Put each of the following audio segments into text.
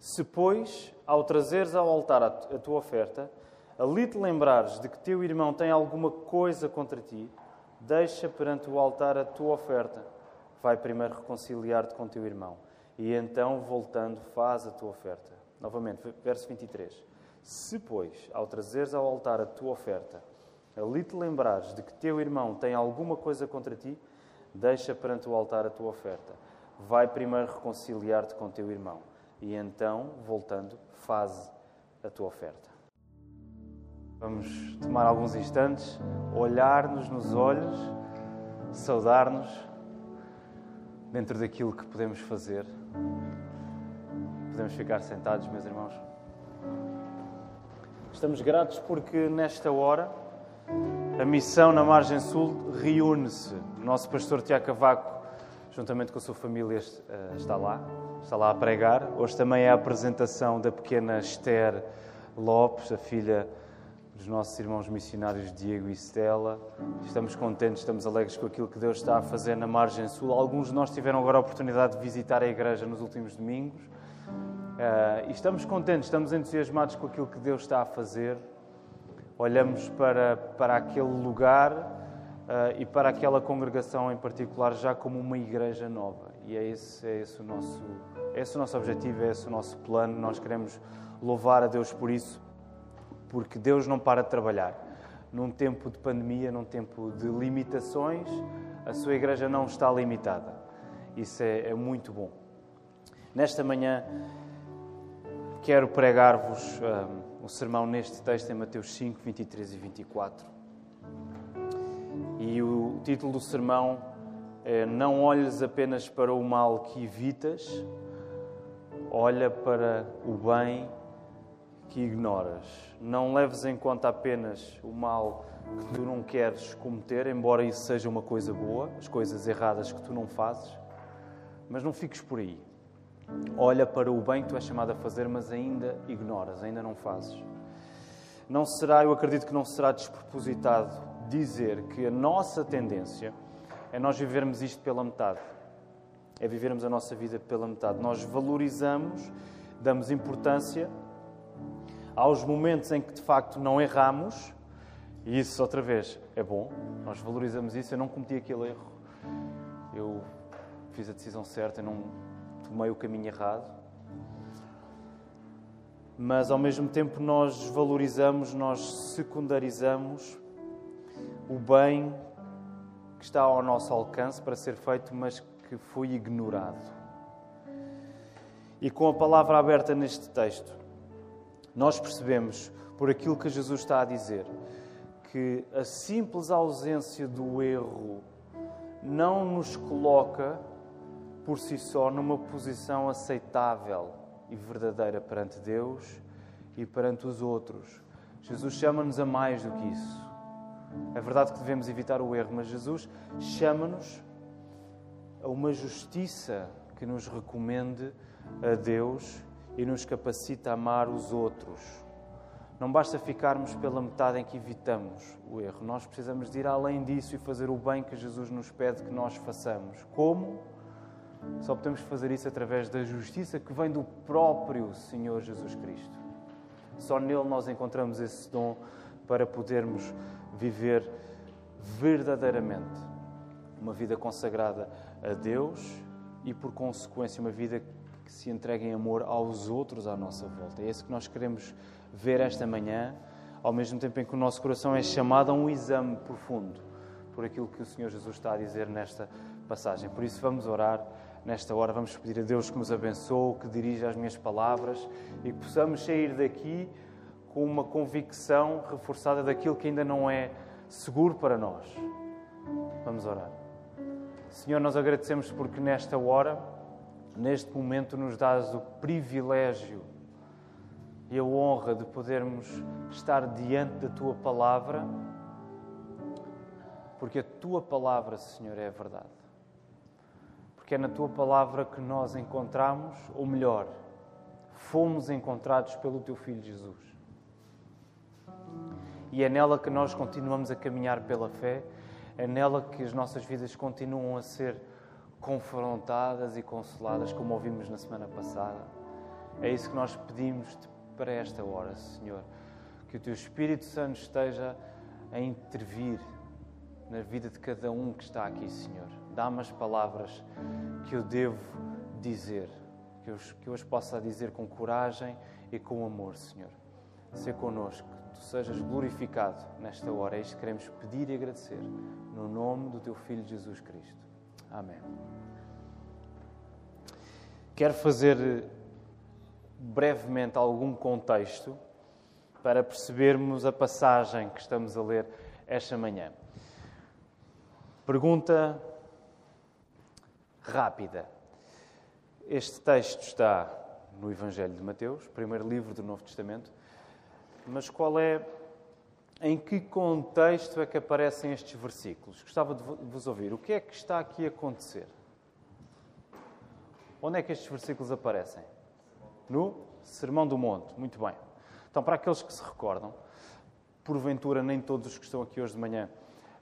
Se, pois, ao trazeres ao altar a tua oferta, ali te lembrares de que teu irmão tem alguma coisa contra ti, deixa perante o altar a tua oferta. Vai primeiro reconciliar-te com teu irmão e então, voltando, faz a tua oferta. Novamente, verso 23. Se, pois, ao trazeres ao altar a tua oferta, ali te lembrares de que teu irmão tem alguma coisa contra ti, deixa perante o altar a tua oferta. Vai primeiro reconciliar-te com teu irmão e então, voltando, faz a tua oferta. Vamos tomar alguns instantes, olhar-nos nos olhos, saudar-nos dentro daquilo que podemos fazer. Podemos ficar sentados, meus irmãos. Estamos gratos porque nesta hora a missão na Margem Sul reúne-se. O nosso pastor Tiago Cavaco, juntamente com a sua família, eh, está lá, está lá a pregar. Hoje também é a apresentação da pequena Esther Lopes, a filha dos nossos irmãos missionários Diego e Stella. Estamos contentes, estamos alegres com aquilo que Deus está a fazer na Margem Sul. Alguns de nós tiveram agora a oportunidade de visitar a igreja nos últimos domingos. Uh, e estamos contentes, estamos entusiasmados com aquilo que Deus está a fazer. Olhamos para, para aquele lugar uh, e para aquela congregação em particular já como uma igreja nova. E é esse, é esse, o, nosso, é esse o nosso objetivo, é esse o nosso plano. Nós queremos louvar a Deus por isso porque Deus não para de trabalhar. Num tempo de pandemia, num tempo de limitações, a sua igreja não está limitada. Isso é, é muito bom. Nesta manhã, quero pregar-vos um, um sermão neste texto em Mateus 5, 23 e 24. E o título do sermão Não olhes apenas para o mal que evitas, olha para o bem que ignoras. Não leves em conta apenas o mal que tu não queres cometer, embora isso seja uma coisa boa, as coisas erradas que tu não fazes, mas não fiques por aí. Olha para o bem que tu és chamado a fazer, mas ainda ignoras, ainda não fazes. Não será, eu acredito que não será despropositado dizer que a nossa tendência é nós vivermos isto pela metade. É vivermos a nossa vida pela metade. Nós valorizamos, damos importância aos momentos em que de facto não erramos, e isso outra vez é bom, nós valorizamos isso. Eu não cometi aquele erro, eu fiz a decisão certa, eu não tomei o caminho errado. Mas ao mesmo tempo nós valorizamos, nós secundarizamos o bem que está ao nosso alcance para ser feito, mas que foi ignorado. E com a palavra aberta neste texto, nós percebemos, por aquilo que Jesus está a dizer, que a simples ausência do erro não nos coloca por si só numa posição aceitável e verdadeira perante Deus e perante os outros. Jesus chama-nos a mais do que isso. É verdade que devemos evitar o erro, mas Jesus chama-nos a uma justiça que nos recomende a Deus e nos capacita a amar os outros. Não basta ficarmos pela metade em que evitamos o erro. Nós precisamos de ir além disso e fazer o bem que Jesus nos pede que nós façamos. Como? Só podemos fazer isso através da justiça que vem do próprio Senhor Jesus Cristo. Só nele nós encontramos esse dom para podermos viver verdadeiramente uma vida consagrada a Deus e, por consequência, uma vida que se entregue em amor aos outros à nossa volta. É isso que nós queremos ver esta manhã, ao mesmo tempo em que o nosso coração é chamado a um exame profundo por aquilo que o Senhor Jesus está a dizer nesta passagem. Por isso, vamos orar nesta hora, vamos pedir a Deus que nos abençoe, que dirija as minhas palavras e que possamos sair daqui com uma convicção reforçada daquilo que ainda não é seguro para nós. Vamos orar. Senhor, nós agradecemos porque nesta hora neste momento nos dás o privilégio e a honra de podermos estar diante da tua palavra, porque a tua palavra, Senhor, é a verdade. Porque é na tua palavra que nós encontramos, ou melhor, fomos encontrados pelo teu filho Jesus. E é nela que nós continuamos a caminhar pela fé, é nela que as nossas vidas continuam a ser confrontadas e consoladas, como ouvimos na semana passada. É isso que nós pedimos para esta hora, Senhor. Que o Teu Espírito Santo esteja a intervir na vida de cada um que está aqui, Senhor. Dá-me as palavras que eu devo dizer, que eu, que eu as possa dizer com coragem e com amor, Senhor. Ser connosco, que Tu sejas glorificado nesta hora. É isto que queremos pedir e agradecer, no nome do Teu Filho Jesus Cristo. Amém. Quero fazer brevemente algum contexto para percebermos a passagem que estamos a ler esta manhã. Pergunta rápida. Este texto está no Evangelho de Mateus, primeiro livro do Novo Testamento, mas qual é, em que contexto é que aparecem estes versículos? Gostava de vos ouvir. O que é que está aqui a acontecer? Onde é que estes versículos aparecem? No Sermão do Monte. Muito bem. Então, para aqueles que se recordam, porventura nem todos os que estão aqui hoje de manhã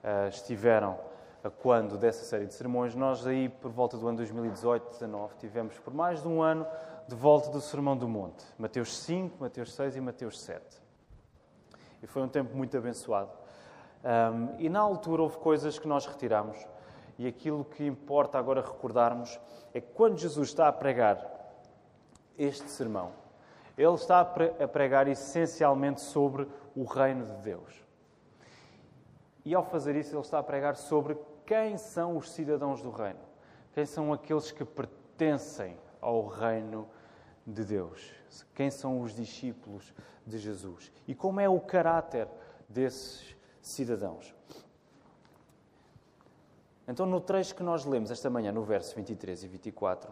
uh, estiveram a quando dessa série de sermões, nós aí por volta do ano 2018, 19, tivemos por mais de um ano de volta do Sermão do Monte. Mateus 5, Mateus 6 e Mateus 7. E foi um tempo muito abençoado. Um, e na altura houve coisas que nós retiramos. E aquilo que importa agora recordarmos é que quando Jesus está a pregar este sermão, ele está a pregar essencialmente sobre o reino de Deus. E ao fazer isso, ele está a pregar sobre quem são os cidadãos do reino. Quem são aqueles que pertencem ao reino de Deus. Quem são os discípulos de Jesus. E como é o caráter desses cidadãos. Então, no trecho que nós lemos esta manhã, no verso 23 e 24,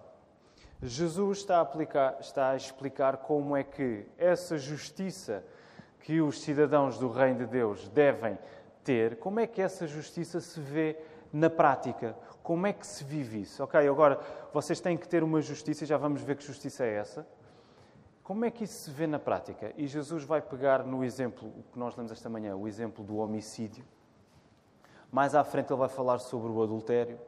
Jesus está a, aplicar, está a explicar como é que essa justiça que os cidadãos do Reino de Deus devem ter, como é que essa justiça se vê na prática? Como é que se vive isso? Ok, agora vocês têm que ter uma justiça, e já vamos ver que justiça é essa. Como é que isso se vê na prática? E Jesus vai pegar no exemplo que nós lemos esta manhã, o exemplo do homicídio. Mais à frente ele vai falar sobre o adultério.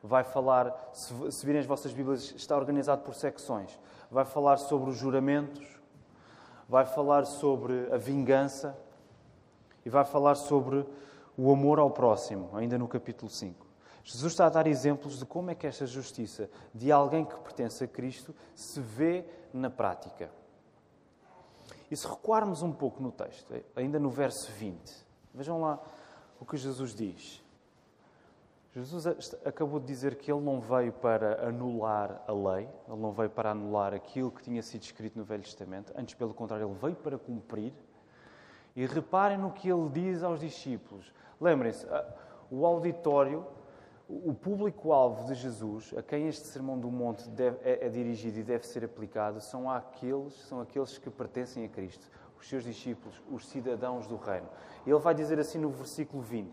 Vai falar, se, se virem as vossas Bíblias, está organizado por secções. Vai falar sobre os juramentos. Vai falar sobre a vingança e vai falar sobre o amor ao próximo, ainda no capítulo 5. Jesus está a dar exemplos de como é que esta justiça de alguém que pertence a Cristo se vê na prática. E se recuarmos um pouco no texto, ainda no verso 20, vejam lá o que Jesus diz. Jesus acabou de dizer que ele não veio para anular a lei, ele não veio para anular aquilo que tinha sido escrito no Velho Testamento, antes, pelo contrário, ele veio para cumprir. E reparem no que ele diz aos discípulos. Lembrem-se, o auditório, o público-alvo de Jesus, a quem este Sermão do Monte deve, é, é, dirigido e deve ser aplicado, são aqueles, são aqueles que pertencem a Cristo, os seus discípulos, os cidadãos do reino. Ele vai dizer assim no versículo 20: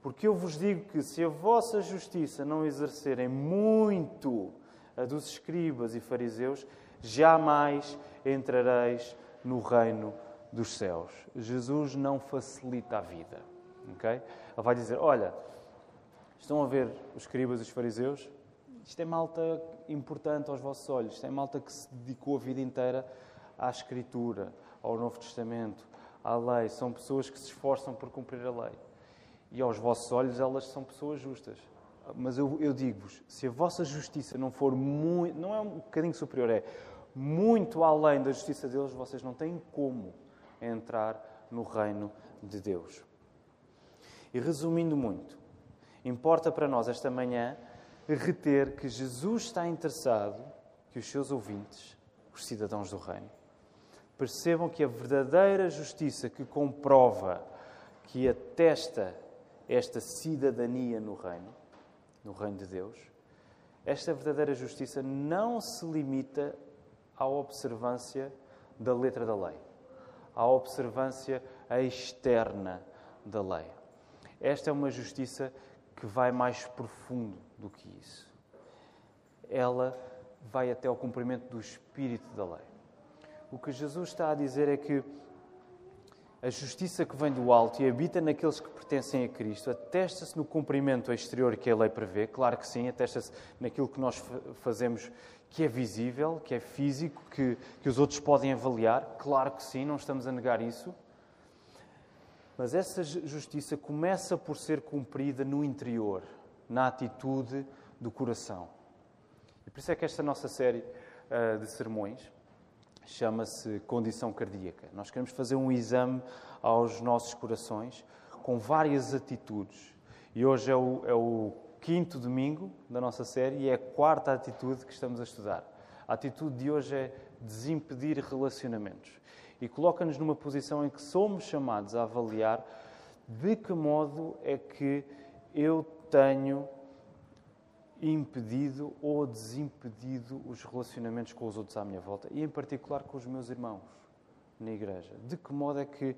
Porque eu vos digo que se a vossa justiça não exercerem muito a dos escribas e fariseus, jamais entrareis no reino dos céus. Jesus não facilita a vida. Okay? Ele vai dizer: Olha, estão a ver os escribas e os fariseus? Isto é malta importante aos vossos olhos. Isto é malta que se dedicou a vida inteira à Escritura, ao Novo Testamento, à lei. São pessoas que se esforçam por cumprir a lei. E aos vossos olhos, elas são pessoas justas. Mas eu, eu digo-vos: se a vossa justiça não for muito, não é um bocadinho superior, é muito além da justiça deles, vocês não têm como entrar no reino de Deus. E resumindo muito, importa para nós esta manhã reter que Jesus está interessado que os seus ouvintes, os cidadãos do reino, percebam que a verdadeira justiça que comprova, que atesta esta cidadania no reino, no reino de Deus, esta verdadeira justiça não se limita à observância da letra da lei à observância externa da lei. Esta é uma justiça que vai mais profundo do que isso. Ela vai até ao cumprimento do espírito da lei. O que Jesus está a dizer é que a justiça que vem do alto e habita naqueles que pertencem a Cristo, atesta-se no cumprimento exterior que a lei prevê, claro que sim, atesta-se naquilo que nós fazemos que é visível, que é físico, que, que os outros podem avaliar, claro que sim, não estamos a negar isso. Mas essa justiça começa por ser cumprida no interior, na atitude do coração. E por isso é que esta nossa série uh, de sermões chama-se condição cardíaca. Nós queremos fazer um exame aos nossos corações com várias atitudes. E hoje é o, é o quinto domingo da nossa série e é a quarta atitude que estamos a estudar. A atitude de hoje é desimpedir relacionamentos. E coloca-nos numa posição em que somos chamados a avaliar de que modo é que eu tenho impedido ou desimpedido os relacionamentos com os outros à minha volta e, em particular, com os meus irmãos na igreja. De que modo é que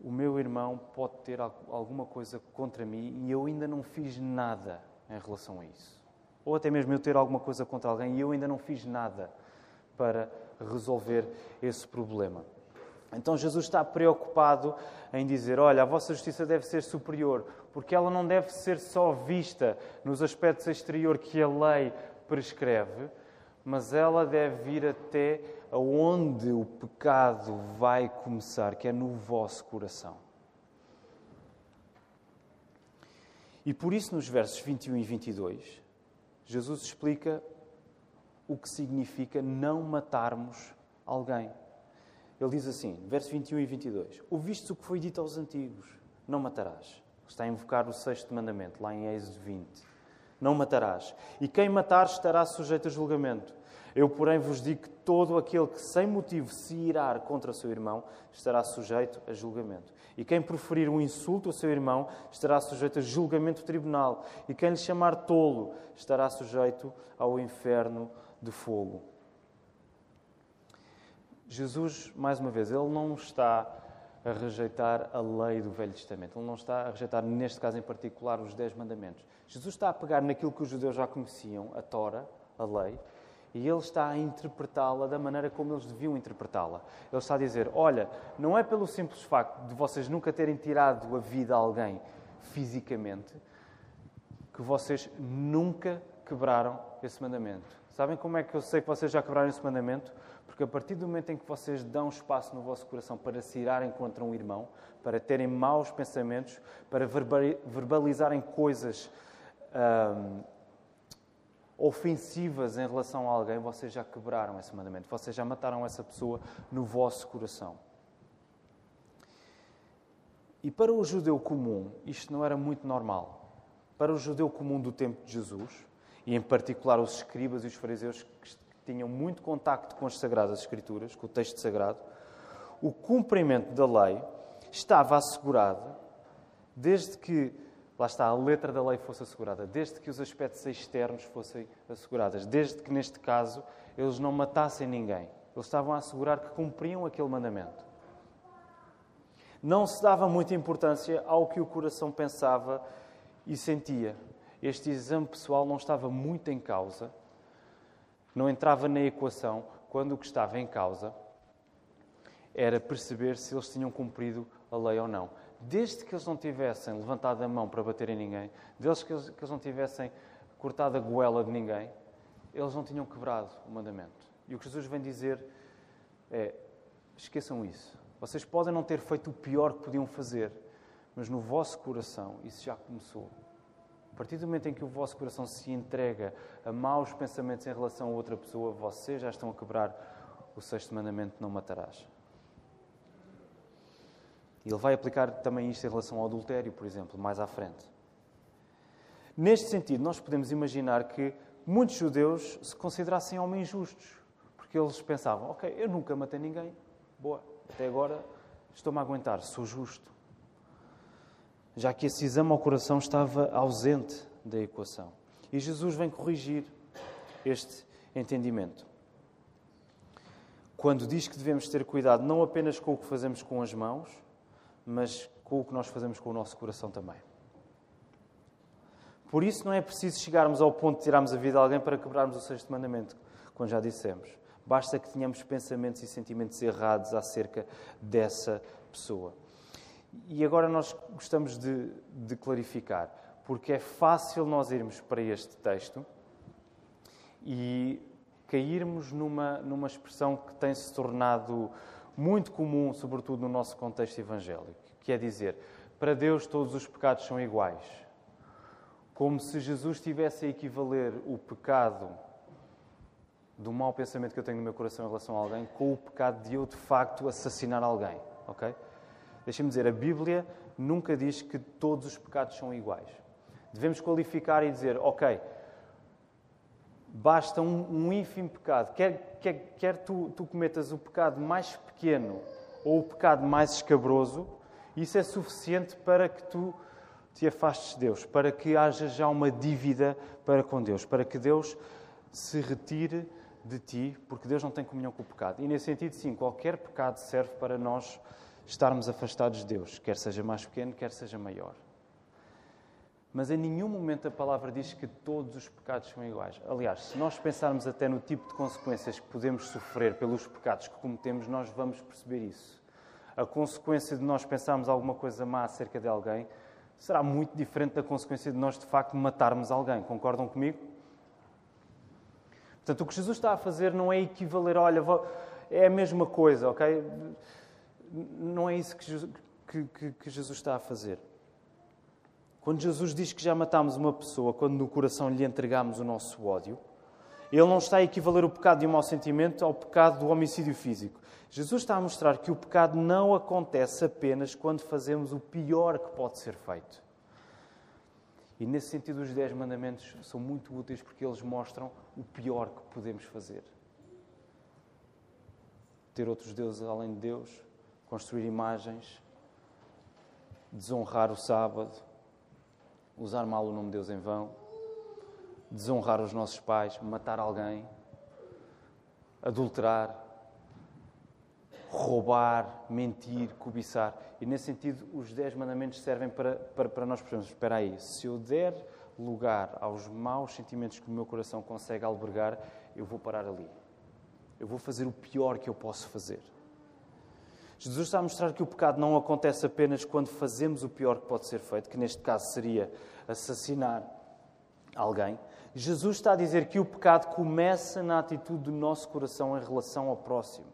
o meu irmão pode ter alguma coisa contra mim e eu ainda não fiz nada em relação a isso? Ou até mesmo eu ter alguma coisa contra alguém e eu ainda não fiz nada para resolver esse problema. Então Jesus está preocupado em dizer: olha, a vossa justiça deve ser superior, porque ela não deve ser só vista nos aspectos exterior que a lei prescreve, mas ela deve vir até aonde o pecado vai começar, que é no vosso coração. E por isso, nos versos 21 e 22, Jesus explica o que significa não matarmos alguém. Ele diz assim, versos 21 e 22: Ouviste o que foi dito aos antigos: Não matarás. Está a invocar o sexto mandamento, lá em Êxodo 20. Não matarás. E quem matar estará sujeito a julgamento. Eu, porém, vos digo que todo aquele que sem motivo se irar contra o seu irmão estará sujeito a julgamento. E quem proferir um insulto ao seu irmão estará sujeito a julgamento tribunal. E quem lhe chamar tolo estará sujeito ao inferno de fogo. Jesus, mais uma vez, ele não está a rejeitar a lei do Velho Testamento. Ele não está a rejeitar, neste caso em particular, os Dez Mandamentos. Jesus está a pegar naquilo que os judeus já conheciam, a Tora, a lei, e ele está a interpretá-la da maneira como eles deviam interpretá-la. Ele está a dizer: Olha, não é pelo simples facto de vocês nunca terem tirado a vida a alguém fisicamente que vocês nunca quebraram esse mandamento. Sabem como é que eu sei que vocês já quebraram esse mandamento? Porque a partir do momento em que vocês dão espaço no vosso coração para se irarem contra um irmão, para terem maus pensamentos, para verbalizarem coisas hum, ofensivas em relação a alguém, vocês já quebraram esse mandamento, vocês já mataram essa pessoa no vosso coração. E para o judeu comum, isto não era muito normal. Para o judeu comum do tempo de Jesus, e em particular os escribas e os fariseus que tinham muito contacto com as Sagradas Escrituras, com o texto sagrado, o cumprimento da lei estava assegurado desde que, lá está, a letra da lei fosse assegurada, desde que os aspectos externos fossem assegurados, desde que, neste caso, eles não matassem ninguém. Eles estavam a assegurar que cumpriam aquele mandamento. Não se dava muita importância ao que o coração pensava e sentia. Este exame pessoal não estava muito em causa não entrava na equação quando o que estava em causa era perceber se eles tinham cumprido a lei ou não. Desde que eles não tivessem levantado a mão para bater em ninguém, desde que eles, que eles não tivessem cortado a goela de ninguém, eles não tinham quebrado o mandamento. E o que Jesus vem dizer é: esqueçam isso. Vocês podem não ter feito o pior que podiam fazer, mas no vosso coração isso já começou. A partir do momento em que o vosso coração se entrega a maus pensamentos em relação a outra pessoa, vocês já estão a quebrar o sexto mandamento: não matarás. Ele vai aplicar também isto em relação ao adultério, por exemplo, mais à frente. Neste sentido, nós podemos imaginar que muitos judeus se considerassem homens justos, porque eles pensavam: ok, eu nunca matei ninguém, boa, até agora estou-me a aguentar, sou justo já que esse exame ao coração estava ausente da equação. E Jesus vem corrigir este entendimento. Quando diz que devemos ter cuidado não apenas com o que fazemos com as mãos, mas com o que nós fazemos com o nosso coração também. Por isso não é preciso chegarmos ao ponto de tirarmos a vida a alguém para quebrarmos o sexto mandamento, como já dissemos. Basta que tenhamos pensamentos e sentimentos errados acerca dessa pessoa. E agora nós gostamos de, de clarificar, porque é fácil nós irmos para este texto e cairmos numa, numa expressão que tem se tornado muito comum, sobretudo no nosso contexto evangélico, que é dizer: para Deus todos os pecados são iguais. Como se Jesus tivesse a equivaler o pecado do mau pensamento que eu tenho no meu coração em relação a alguém com o pecado de eu, de facto, assassinar alguém. Ok? Deixem-me dizer, a Bíblia nunca diz que todos os pecados são iguais. Devemos qualificar e dizer, ok, basta um, um ínfimo pecado. Quer, quer, quer tu, tu cometas o pecado mais pequeno ou o pecado mais escabroso, isso é suficiente para que tu te afastes de Deus, para que haja já uma dívida para com Deus, para que Deus se retire de ti, porque Deus não tem comunhão com o pecado. E nesse sentido, sim, qualquer pecado serve para nós estarmos afastados de Deus, quer seja mais pequeno, quer seja maior. Mas em nenhum momento a palavra diz que todos os pecados são iguais. Aliás, se nós pensarmos até no tipo de consequências que podemos sofrer pelos pecados que cometemos, nós vamos perceber isso. A consequência de nós pensarmos alguma coisa má acerca de alguém será muito diferente da consequência de nós de facto matarmos alguém. Concordam comigo? Portanto, o que Jesus está a fazer não é equivaler, olha, é a mesma coisa, ok? Não é isso que Jesus, que, que, Jesus está a fazer. Quando Jesus diz que já matámos uma pessoa, quando no coração lhe entregamos o nosso ódio, ele não está a equivaler o pecado de um mau sentimento ao pecado do homicídio físico. Jesus está a mostrar que o pecado não acontece apenas quando fazemos o pior que pode ser feito. E nesse sentido, os Dez Mandamentos são muito úteis porque eles mostram o pior que podemos fazer: ter outros deuses além de Deus, construir imagens, desonrar o sábado, usar mal o nome de Deus em vão, desonrar os nossos pais, matar alguém, adulterar, roubar, mentir, cobiçar. E nesse sentido, os dez mandamentos servem para, para, para nós percebermos: espera aí, se eu der lugar aos maus sentimentos que o meu coração consegue albergar, eu vou parar ali. Eu vou fazer o pior que eu posso fazer. Jesus está a mostrar que o pecado não acontece apenas quando fazemos o pior que pode ser feito, que neste caso seria assassinar alguém. Jesus está a dizer que o pecado começa na atitude do nosso coração em relação ao próximo.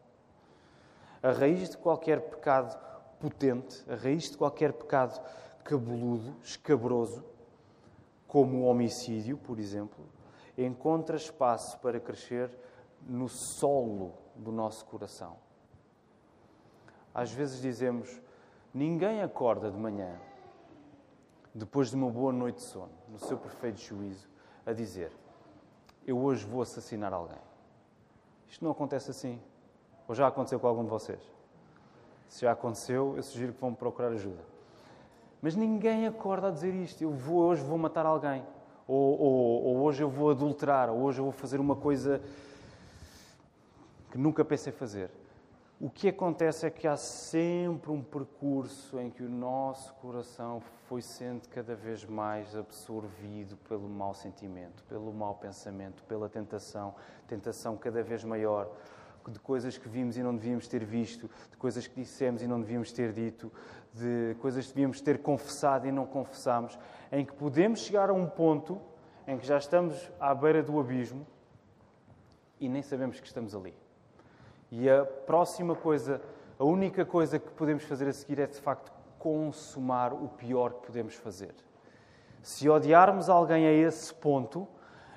A raiz de qualquer pecado potente, a raiz de qualquer pecado cabeludo, escabroso, como o homicídio, por exemplo, encontra espaço para crescer no solo do nosso coração. Às vezes dizemos: ninguém acorda de manhã, depois de uma boa noite de sono, no seu perfeito juízo, a dizer: Eu hoje vou assassinar alguém. Isto não acontece assim. Ou já aconteceu com algum de vocês? Se já aconteceu, eu sugiro que vão procurar ajuda. Mas ninguém acorda a dizer isto. Eu vou, hoje vou matar alguém. Ou, ou, ou hoje eu vou adulterar. Ou hoje eu vou fazer uma coisa que nunca pensei fazer o que acontece é que há sempre um percurso em que o nosso coração foi sendo cada vez mais absorvido pelo mau sentimento, pelo mau pensamento, pela tentação, tentação cada vez maior, de coisas que vimos e não devíamos ter visto, de coisas que dissemos e não devíamos ter dito, de coisas que devíamos ter confessado e não confessamos, em que podemos chegar a um ponto em que já estamos à beira do abismo e nem sabemos que estamos ali. E a próxima coisa, a única coisa que podemos fazer a seguir é de facto consumar o pior que podemos fazer. Se odiarmos alguém a esse ponto,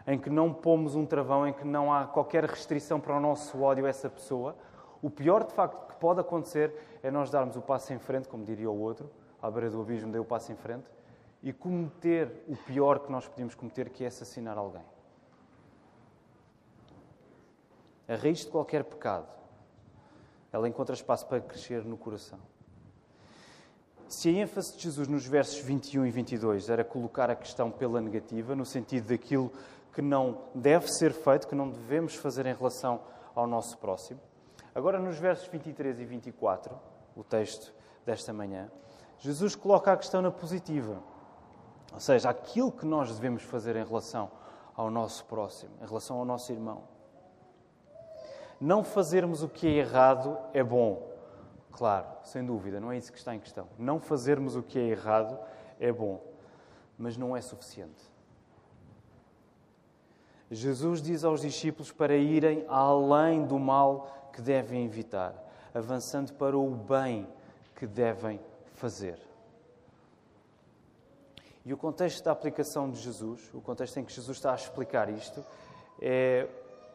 em que não pomos um travão, em que não há qualquer restrição para o nosso ódio a essa pessoa, o pior de facto que pode acontecer é nós darmos o passo em frente, como diria o outro, à beira do abismo, dei o passo em frente, e cometer o pior que nós podemos cometer, que é assassinar alguém. A raiz de qualquer pecado ela encontra espaço para crescer no coração. Se a ênfase de Jesus nos versos 21 e 22 era colocar a questão pela negativa, no sentido daquilo que não deve ser feito, que não devemos fazer em relação ao nosso próximo, agora nos versos 23 e 24, o texto desta manhã, Jesus coloca a questão na positiva. Ou seja, aquilo que nós devemos fazer em relação ao nosso próximo, em relação ao nosso irmão não fazermos o que é errado é bom, Claro, sem dúvida, não é isso que está em questão. Não fazermos o que é errado é bom, mas não é suficiente. Jesus diz aos discípulos para irem além do mal que devem evitar, avançando para o bem que devem fazer. E o contexto da aplicação de Jesus, o contexto em que Jesus está a explicar isto, é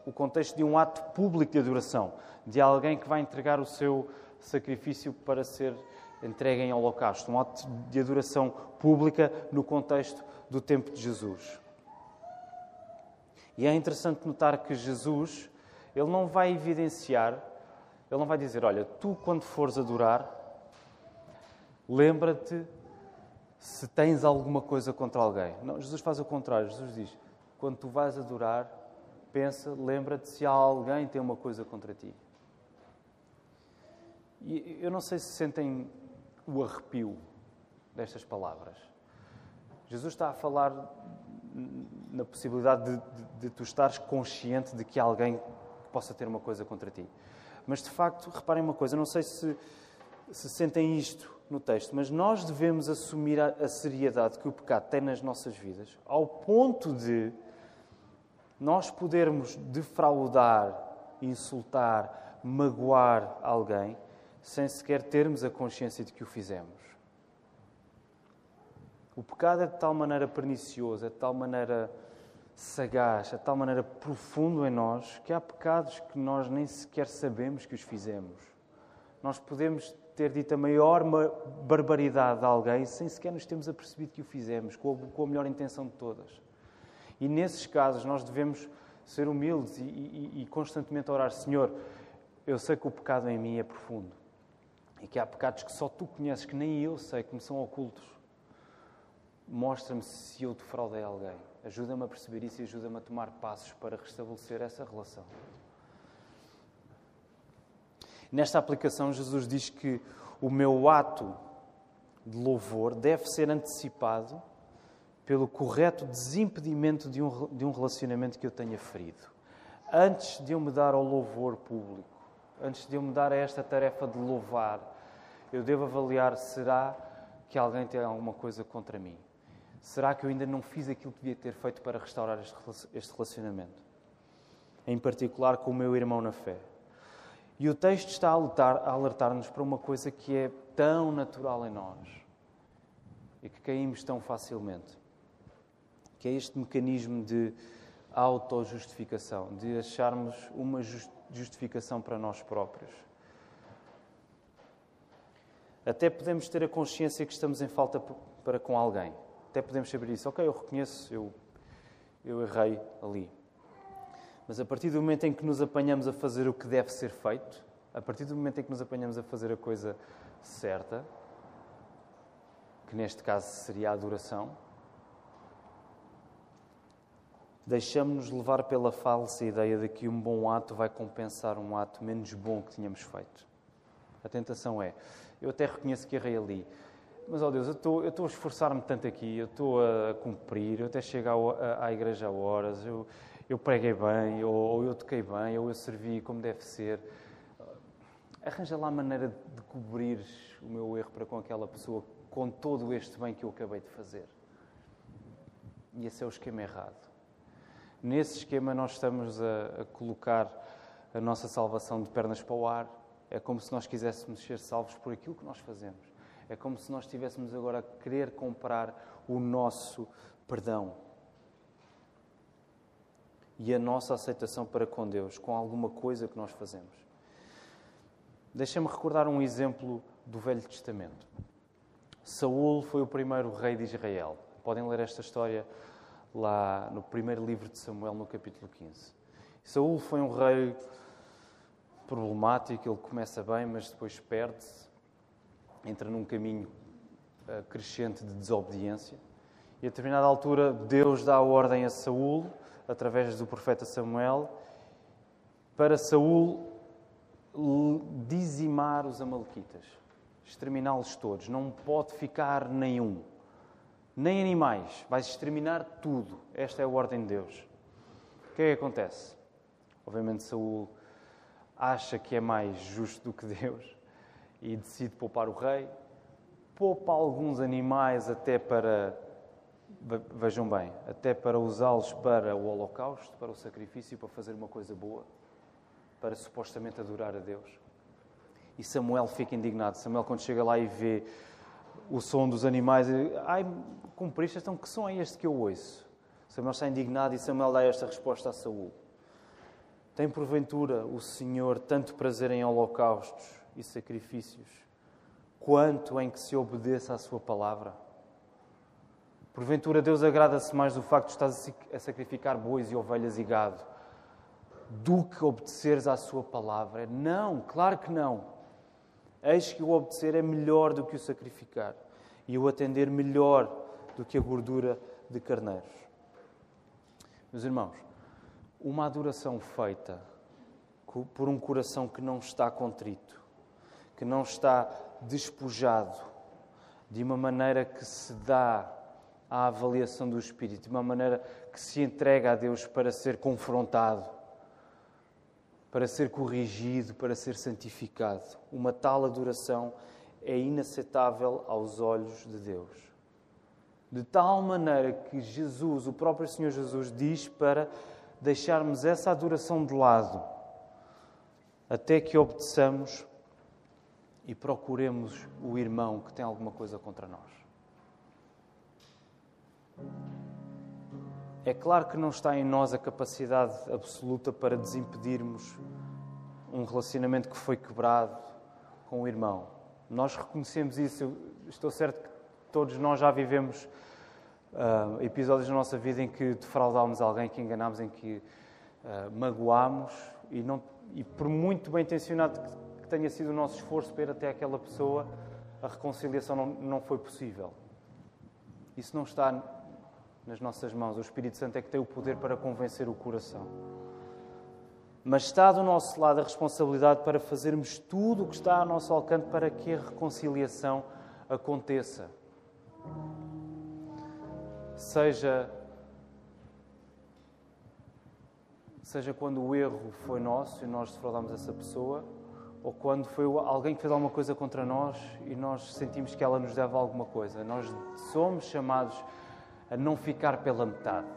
o contexto de um ato público de adoração, de alguém que vai entregar o seu sacrifício para ser entregue em holocausto, um ato de adoração pública no contexto do tempo de Jesus. E é interessante notar que Jesus, ele não vai evidenciar, ele não vai dizer, olha, tu quando fores adorar, lembra-te se tens alguma coisa contra alguém. Não, Jesus faz o contrário. Jesus diz, quando tu vais adorar, pensa, lembra-te se há alguém que tem uma coisa contra ti. E eu não sei se sentem o arrepio destas palavras. Jesus está a falar na possibilidade de, de, de, tu estares consciente de que há alguém possa ter uma coisa contra ti. Mas de facto, reparem uma coisa, não sei se, se sentem isto no texto, mas nós devemos assumir a, a seriedade que o pecado tem nas nossas vidas, ao ponto de nós podermos defraudar, insultar, magoar alguém sem sequer termos a consciência de que o fizemos. O pecado é de tal maneira pernicioso, é de tal maneira sagaz, é de tal maneira profundo em nós, que há pecados que nós nem sequer sabemos que os fizemos. Nós podemos ter dito a maior barbaridade a alguém sem sequer nos termos apercebido que o fizemos, com a, com a melhor intenção de todas. E nesses casos nós devemos ser humildes e, e, e constantemente orar: Senhor, eu sei que o pecado em mim é profundo e que há pecados que só tu conheces, que nem eu sei, que me são ocultos. Mostra-me se eu defraudei alguém. Ajuda-me a perceber isso e ajuda-me a tomar passos para restabelecer essa relação. Nesta aplicação, Jesus diz que o meu ato de louvor deve ser antecipado pelo correto desimpedimento de um, de um relacionamento que eu tenha ferido. Antes de eu me dar ao louvor público, antes de eu me dar a esta tarefa de louvar, eu devo avaliar: será que alguém tem alguma coisa contra mim? Será que eu ainda não fiz aquilo que devia ter feito para restaurar este relacionamento? Em particular com o meu irmão na fé. E o texto está a alertar-nos para uma coisa que é tão natural em nós e que caímos tão facilmente, que é este mecanismo de autojustificação, de acharmos uma justificação para nós próprios. Até podemos ter a consciência que estamos em falta para com alguém. Até podemos saber isso. Ok, eu reconheço, eu, eu errei ali. Mas a partir do momento em que nos apanhamos a fazer o que deve ser feito, a partir do momento em que nos apanhamos a fazer a coisa certa, que neste caso seria a adoração, deixamos-nos levar pela falsa ideia de que um bom ato vai compensar um ato menos bom que tínhamos feito. A tentação é, eu até reconheço que errei ali, mas, ó oh Deus, eu estou, a esforçar-me tanto aqui, eu estou a cumprir, eu até chego à, à igreja a horas, eu, eu preguei bem, ou, ou eu toquei bem, ou eu servi como deve ser. Arranja lá a maneira de cobrir o meu erro para com aquela pessoa, com todo este bem que eu acabei de fazer. E esse é o esquema errado. Nesse esquema, nós estamos a, a colocar a nossa salvação de pernas para o ar. É como se nós quiséssemos ser salvos por aquilo que nós fazemos. É como se nós estivéssemos agora a querer comprar o nosso perdão e a nossa aceitação para com Deus com alguma coisa que nós fazemos. Deixem-me recordar um exemplo do Velho Testamento. Saul foi o primeiro rei de Israel. Podem ler esta história lá no primeiro livro de Samuel, no capítulo 15. Saul foi um rei problemático, ele começa bem, mas depois perde-se, entra num caminho uh, crescente de desobediência. E a determinada altura, Deus dá a ordem a Saul através do profeta Samuel, para Saul dizimar os amalequitas, exterminá-los todos. Não pode ficar nenhum, nem animais, vais exterminar tudo. Esta é a ordem de Deus. O que é que acontece? Obviamente Saul acha que é mais justo do que Deus e decide poupar o rei, poupa alguns animais até para, vejam bem, até para usá-los para o holocausto, para o sacrifício, para fazer uma coisa boa, para supostamente adorar a Deus. E Samuel fica indignado. Samuel, quando chega lá e vê o som dos animais, ai, cumpriste, então que som é este que eu ouço? Samuel está indignado e Samuel dá esta resposta a Saul. Tem porventura o Senhor tanto prazer em holocaustos e sacrifícios, quanto em que se obedeça à sua palavra? Porventura Deus agrada-se mais do facto de estás a sacrificar bois e ovelhas e gado do que obedeceres à sua palavra? Não, claro que não. Eis que o obedecer é melhor do que o sacrificar e o atender melhor do que a gordura de carneiros. Meus irmãos, uma adoração feita por um coração que não está contrito, que não está despojado, de uma maneira que se dá à avaliação do Espírito, de uma maneira que se entrega a Deus para ser confrontado, para ser corrigido, para ser santificado. Uma tal adoração é inaceitável aos olhos de Deus. De tal maneira que Jesus, o próprio Senhor Jesus, diz para deixarmos essa adoração de lado, até que obedeçamos e procuremos o irmão que tem alguma coisa contra nós. É claro que não está em nós a capacidade absoluta para desimpedirmos um relacionamento que foi quebrado com o irmão. Nós reconhecemos isso. Eu estou certo que todos nós já vivemos uh, episódios na nossa vida em que defraudámos alguém, que enganámos, em que uh, magoámos e, não, e por muito bem intencionado que tenha sido o nosso esforço para ir até aquela pessoa, a reconciliação não, não foi possível. Isso não está nas nossas mãos. O Espírito Santo é que tem o poder para convencer o coração. Mas está do nosso lado a responsabilidade para fazermos tudo o que está ao nosso alcance para que a reconciliação aconteça. Seja seja quando o erro foi nosso e nós defraudamos essa pessoa, ou quando foi alguém que fez alguma coisa contra nós e nós sentimos que ela nos deve alguma coisa. Nós somos chamados a não ficar pela metade,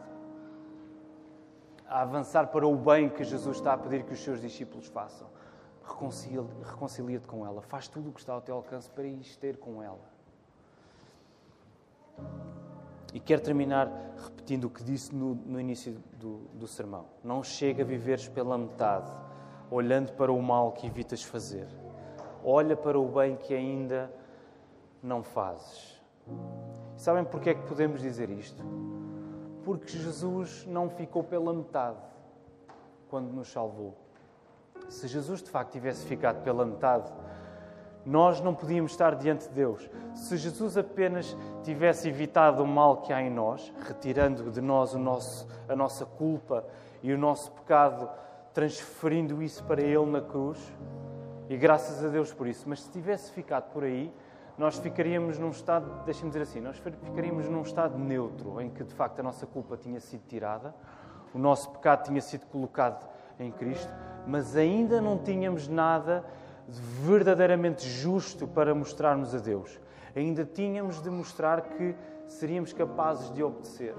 a avançar para o bem que Jesus está a pedir que os seus discípulos façam. Reconcilia-te com ela, faz tudo o que está ao teu alcance para ir ter com ela. E quero terminar repetindo o que disse no, no início do, do sermão. Não chega a viveres pela metade, olhando para o mal que evitas fazer. Olha para o bem que ainda não fazes. Sabem porque é que podemos dizer isto? Porque Jesus não ficou pela metade quando nos salvou. Se Jesus de facto tivesse ficado pela metade, nós não podíamos estar diante de Deus. Se Jesus apenas tivesse evitado o mal que há em nós, retirando de nós nosso, a nossa culpa e o nosso pecado, transferindo isso para Ele na cruz, e graças a Deus por isso, mas se tivesse ficado por aí, nós ficaríamos num estado, deixem-me dizer assim, nós ficaríamos num estado neutro, em que de facto a nossa culpa tinha sido tirada, o nosso pecado tinha sido colocado em Cristo, mas ainda não tínhamos nada de verdadeiramente justo para mostrarmos a Deus. Ainda tínhamos de mostrar que seríamos capazes de obedecer.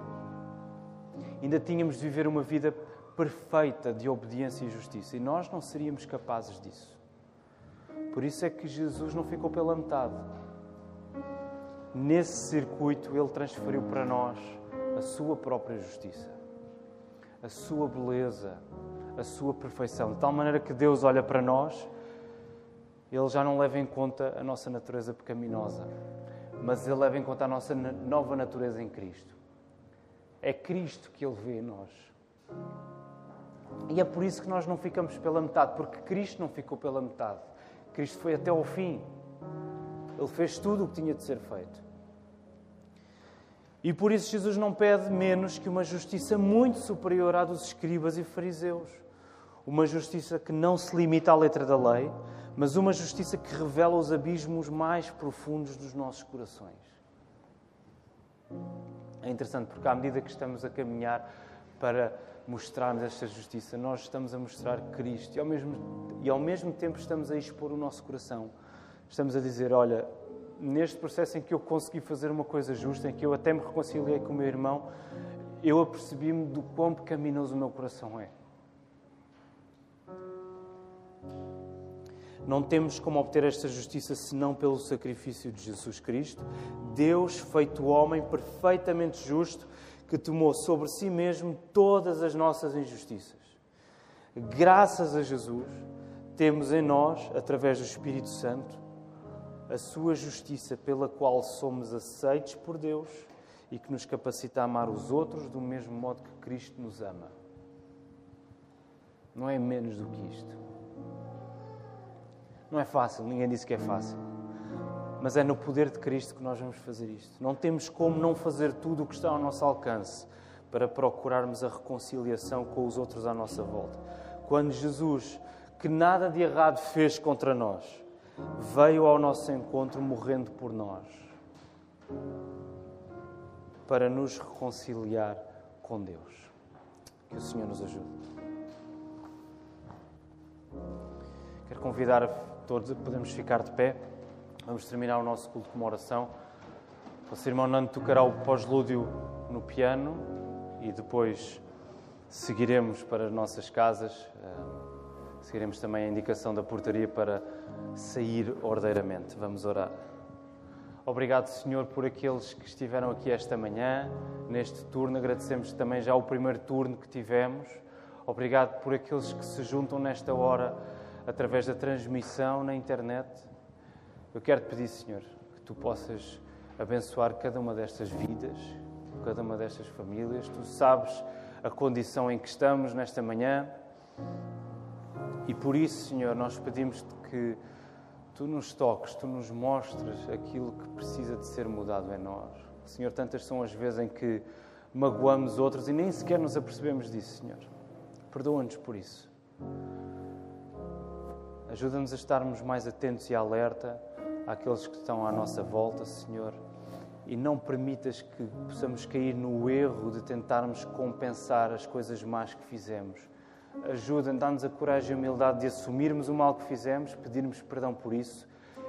Ainda tínhamos de viver uma vida perfeita de obediência e justiça. E nós não seríamos capazes disso. Por isso é que Jesus não ficou pela metade nesse circuito, Ele transferiu para nós a Sua própria justiça, a Sua beleza, a Sua perfeição. De tal maneira que Deus olha para nós, Ele já não leva em conta a nossa natureza pecaminosa, mas Ele leva em conta a nossa nova natureza em Cristo. É Cristo que Ele vê em nós. E é por isso que nós não ficamos pela metade, porque Cristo não ficou pela metade. Cristo foi até ao fim. Ele fez tudo o que tinha de ser feito. E por isso Jesus não pede menos que uma justiça muito superior à dos escribas e fariseus. Uma justiça que não se limita à letra da lei, mas uma justiça que revela os abismos mais profundos dos nossos corações. É interessante porque, à medida que estamos a caminhar para mostrarmos esta justiça, nós estamos a mostrar Cristo e ao mesmo, e ao mesmo tempo estamos a expor o nosso coração Estamos a dizer: olha, neste processo em que eu consegui fazer uma coisa justa, em que eu até me reconciliei com o meu irmão, eu apercebi-me do quão pecaminoso o meu coração é. Não temos como obter esta justiça senão pelo sacrifício de Jesus Cristo, Deus feito homem, perfeitamente justo, que tomou sobre si mesmo todas as nossas injustiças. Graças a Jesus, temos em nós, através do Espírito Santo, a sua justiça pela qual somos aceitos por Deus e que nos capacita a amar os outros do mesmo modo que Cristo nos ama. Não é menos do que isto. Não é fácil, ninguém disse que é fácil. Mas é no poder de Cristo que nós vamos fazer isto. Não temos como não fazer tudo o que está ao nosso alcance para procurarmos a reconciliação com os outros à nossa volta. Quando Jesus, que nada de errado fez contra nós, veio ao nosso encontro morrendo por nós para nos reconciliar com Deus. Que o Senhor nos ajude. Quero convidar todos a podermos ficar de pé. Vamos terminar o nosso culto com uma oração. O nosso irmão Nando tocará o pós-lúdio no piano e depois seguiremos para as nossas casas. Eh, seguiremos também a indicação da portaria para sair ordeiramente. Vamos orar. Obrigado, Senhor, por aqueles que estiveram aqui esta manhã, neste turno. Agradecemos também já o primeiro turno que tivemos. Obrigado por aqueles que se juntam nesta hora através da transmissão na internet. Eu quero te pedir, Senhor, que tu possas abençoar cada uma destas vidas, cada uma destas famílias. Tu sabes a condição em que estamos nesta manhã. E por isso, Senhor, nós pedimos-te que tu nos toques, tu nos mostres aquilo que precisa de ser mudado em nós. Senhor, tantas são as vezes em que magoamos outros e nem sequer nos apercebemos disso, Senhor. Perdoa-nos por isso. Ajuda-nos a estarmos mais atentos e alerta àqueles que estão à nossa volta, Senhor. E não permitas que possamos cair no erro de tentarmos compensar as coisas más que fizemos ajuda, dá-nos a coragem e a humildade de assumirmos o mal que fizemos, pedirmos perdão por isso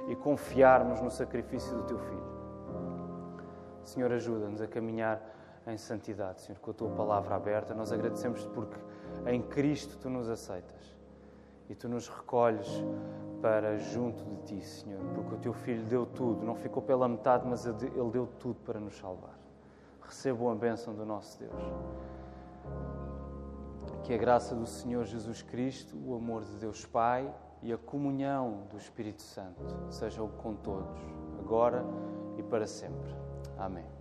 e confiarmos no sacrifício do Teu Filho. Senhor, ajuda-nos a caminhar em santidade, Senhor, com a Tua palavra aberta. Nós agradecemos-te porque em Cristo Tu nos aceitas e Tu nos recolhes para junto de Ti, Senhor, porque o Teu Filho deu tudo, não ficou pela metade, mas Ele deu tudo para nos salvar. Recebam a bênção do nosso Deus. Que a graça do Senhor Jesus Cristo, o amor de Deus Pai e a comunhão do Espírito Santo sejam com todos, agora e para sempre. Amém.